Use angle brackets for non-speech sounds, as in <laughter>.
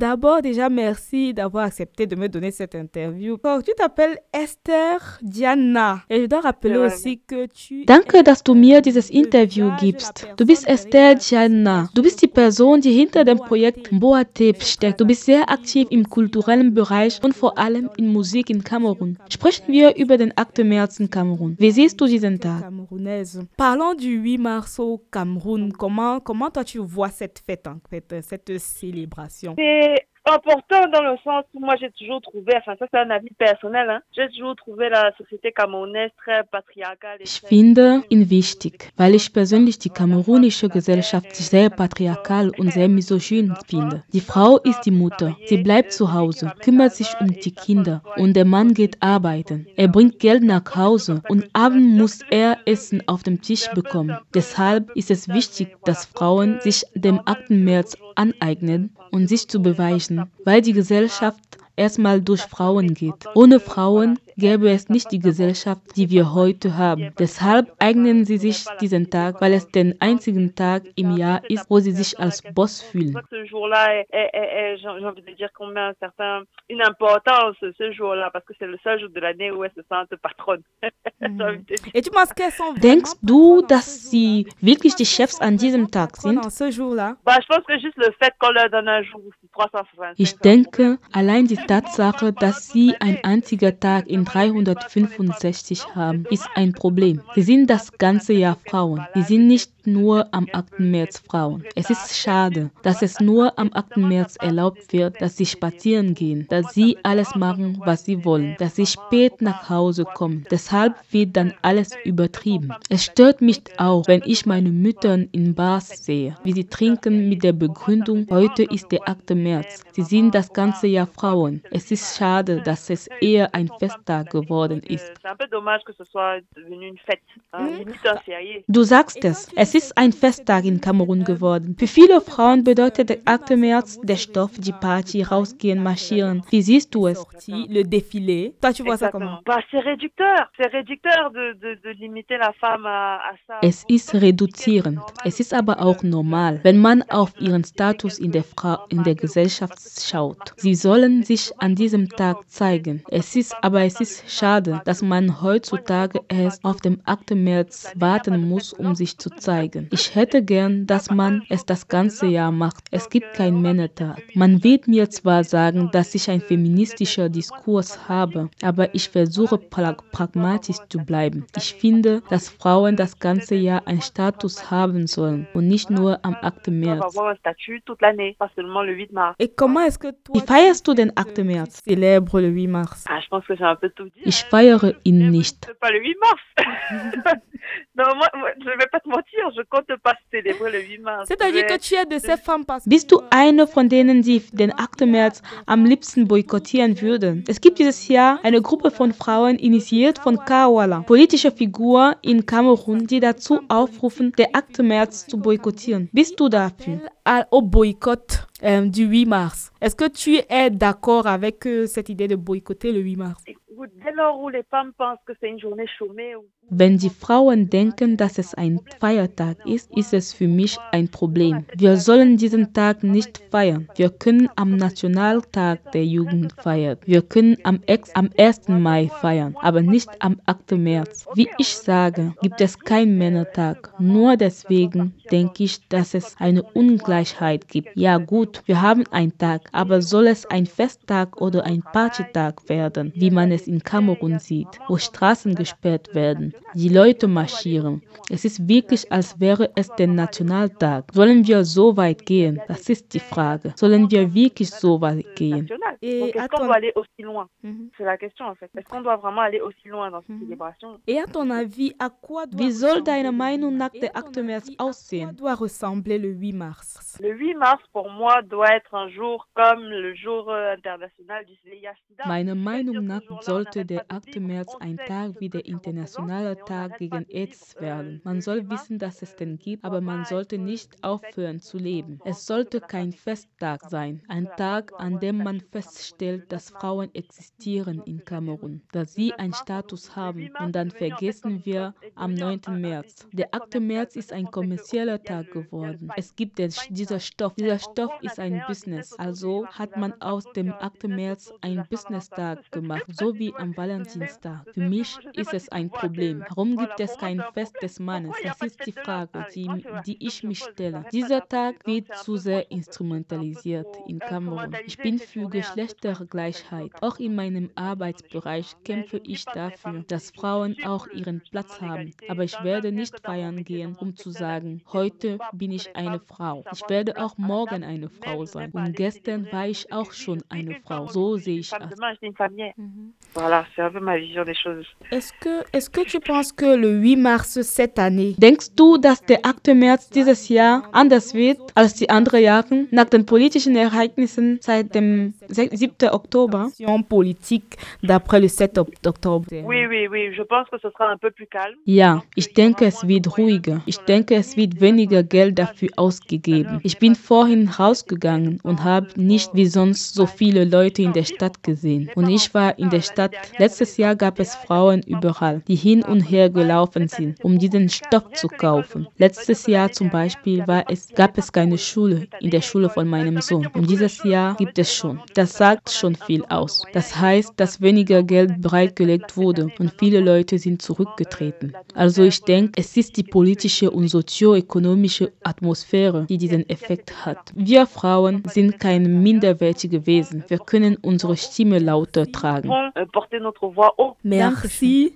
D'abord, déjà, merci d'avoir accepté de me donner cette interview. Alors, tu t'appelles Esther Diana. Et je dois rappeler aussi que tu. Danke, dass du mir dieses Interview gibst. Du bist Esther Diana. Du bist die Person, die hinter dem Projekt Boatep steckt. Du bist sehr aktiv im kulturellen Bereich und vor allem in Musik in Kamerun. Sprechen wir über den 8. März in Kamerun. Wie siehst du diesen Tag? Parlons du 8 mars au Cameroun. Comment, comment toi tu vois cette fête en fait, cette célébration? C'est important dans le sens où moi j'ai toujours trouvé, enfin ça c'est un avis personnel, hein, j'ai toujours trouvé la société camerounaise très patriarcale. Ich finde ihn wichtig, weil ich persönlich die kamerunische Gesellschaft sehr patriarchal und sehr misogyn finde. Die Frau ist die Mutter, sie bleibt zu Hause, kümmert sich um die Kinder und der Mann geht arbeiten. Er bringt Geld nach Hause und abends muss er Essen auf dem Tisch bekommen. Deshalb ist es wichtig, dass Frauen sich dem 8. März aneignen und sich zu beweisen, weil die Gesellschaft erstmal durch Frauen geht. Ohne Frauen gäbe es nicht die Gesellschaft, die wir heute haben. Deshalb eignen sie sich diesen Tag, weil es der einzige Tag im Jahr ist, wo sie sich als Boss fühlen. <laughs> Denkst du, dass sie wirklich die Chefs an diesem Tag sind? dans ce jour-là Bah, je pense que juste le fait qu'on leur donne un jour où c'est 365 Ich denke, allein die Tatsache, dass sie ein einziger Tag in 365 haben, ist ein Problem. Sie sind das ganze Jahr Frauen. Sie sind nicht nur am 8. März Frauen. Es ist schade, dass es nur am 8. März erlaubt wird, dass sie spazieren gehen, dass sie alles machen, was sie wollen, dass sie spät nach Hause kommen. Deshalb wird dann alles übertrieben. Es stört mich auch, wenn ich meine Mütter in Bars sehe, wie sie trinken mit der Begründung, heute ist der 8. März. Sie sind das ganze Jahr Frauen. Es ist schade, dass es eher ein Festtag geworden ist. Férié. Du sagst es, es ist ein Festtag in Kamerun geworden. Für viele Frauen bedeutet der 8. März der Stoff, die Party, rausgehen, marschieren. Wie siehst du es? Le défilé. Toi, tu vois ça comment. Es ist reduzierend. Es ist aber auch normal, wenn man auf ihren Status in der, Frau, in der Gesellschaft schaut. Sie sollen sich an diesem Tag zeigen. Es ist aber es ist schade, dass man heutzutage erst auf den 8. März warten muss, um sich zu zeigen. Ich hätte gern, dass man es das ganze Jahr macht. Es gibt keinen Männertag. Man wird mir zwar sagen, dass ich ein feministischer Diskurs habe, aber ich versuche pra pragmatisch zu bleiben. Ich finde, dass Frauen das ganze Jahr einen Status haben sollen und nicht nur am 8. On va März. avoir un statut toute l'année, pas seulement le 8 mars. Et comment est-ce que toi, Wie feierst du den 8. März? tu célèbres le 8 mars Ah, je pense que j'ai un peu. Ich feiere ihn nicht. C'est pas le 8 mars. <laughs> non, moi, moi, je vais pas te mentir, je compte pas célébrer le 8 mars. C'est-à-dire Je que tu es de ces femmes parce Bist du eine von denen, die den 8. März am liebsten boykottieren würden? Es gibt dieses Jahr eine Gruppe von Frauen, initiiert von Kawala, politische Figur in Kamerun, die dazu aufrufen, den 8. März zu boykottieren. Bist du dafür? au boycott euh, du 8 mars. Est-ce que tu es d'accord avec euh, cette idée de boycotter le 8 mars dès lors où les femmes pensent que c'est une journée chômée, Wenn die Frauen denken, dass es ein Feiertag ist, ist es für mich ein Problem. Wir sollen diesen Tag nicht feiern. Wir können am Nationaltag der Jugend feiern. Wir können am, Ex am 1. Mai feiern, aber nicht am 8. März. Wie ich sage, gibt es keinen Männertag. Nur deswegen denke ich, dass es eine Ungleichheit gibt. Ja gut, wir haben einen Tag, aber soll es ein Festtag oder ein Partytag werden, wie man es in Kamerun sieht, wo Straßen gesperrt werden, die Leute marschieren. Es ist wirklich, als wäre es der Nationaltag. Sollen wir so weit gehen? Das ist die Frage. Sollen wir wirklich so weit gehen? Mhm. Mhm. Wie soll deiner le 8 Meinung nach der à ton 8. März aussehen? doit ressembler le 8 mars Le 8 mars, pour moi, doit être un jour comme le jour euh, international du VIH-Sida. Meiner Meinung nach sollte der pas de 8. dire März ein Tag wie der internationale on Tag gegen AIDS werden. Man soll 8 mars, wissen, dass es den gibt, aber man sollte nicht aufhören zu leben. Es sollte kein Festtag sein, ein Tag, an dem man feststellt, dass Frauen existieren in Kamerun, dass sie einen Status haben. Und dann vergessen wir am 9. März. Der 8. März ist ein kommerzieller Tag geworden. Es gibt dieser Stoff. Dieser Stoff ist ein Business. Also hat man aus dem 8. März einen Business-Tag gemacht, so wie am Valentinstag. Für mich ist es ein Problem. Warum gibt es kein Fest des Mannes? Das ist die Frage, die, die ich mich stelle. Dieser Tag wird zu sehr instrumentalisiert in Kamerun. Ich bin für Geschlechtergleichheit. Auch in meinem Arbeitsbereich kämpfe ich dafür, dass Frauen auch ihren Platz haben. Aber ich werde nicht feiern gehen, um zu sagen, heute bin ich eine Frau. Ich werde auch morgen eine Frau sein. Und gestern war ich auch schon eine Frau. So sehe ich des choses. Est-ce que, est que tu penses que le 8 mars cette année Denkst du, dass der 8. März dieses Jahr anders wird als die anderen Jahre nach den politischen Ereignissen seit dem 7. Oktober? d'après le 7 octobre Oui, oui, oui, je pense que ce sera un peu plus calme. Ja, ich denke, es wird ruhiger. Ich denke, es wird weniger Geld dafür ausgegeben. Ich bin vorhin rausgegangen und habe nicht wie sonst so viele Leute in der Stadt gesehen. Und ich war in der Stadt. Letztes Jahr gab es Frauen überall, die hin und her gelaufen sind, um diesen Stoff zu kaufen. Letztes Jahr zum Beispiel es, gab es keine Schule in der Schule von meinem Sohn. Und dieses Jahr gibt es schon. Das sagt schon viel aus. Das heißt, dass weniger Geld bereitgelegt wurde und viele Leute sind zurückgetreten. Also ich denke, es ist die politische und sozioökonomische Atmosphäre, die diesen Effekt hat. Wir Frauen sind keine minderwertige Wesen. Wir können unsere Stimme lauter tragen. Merci.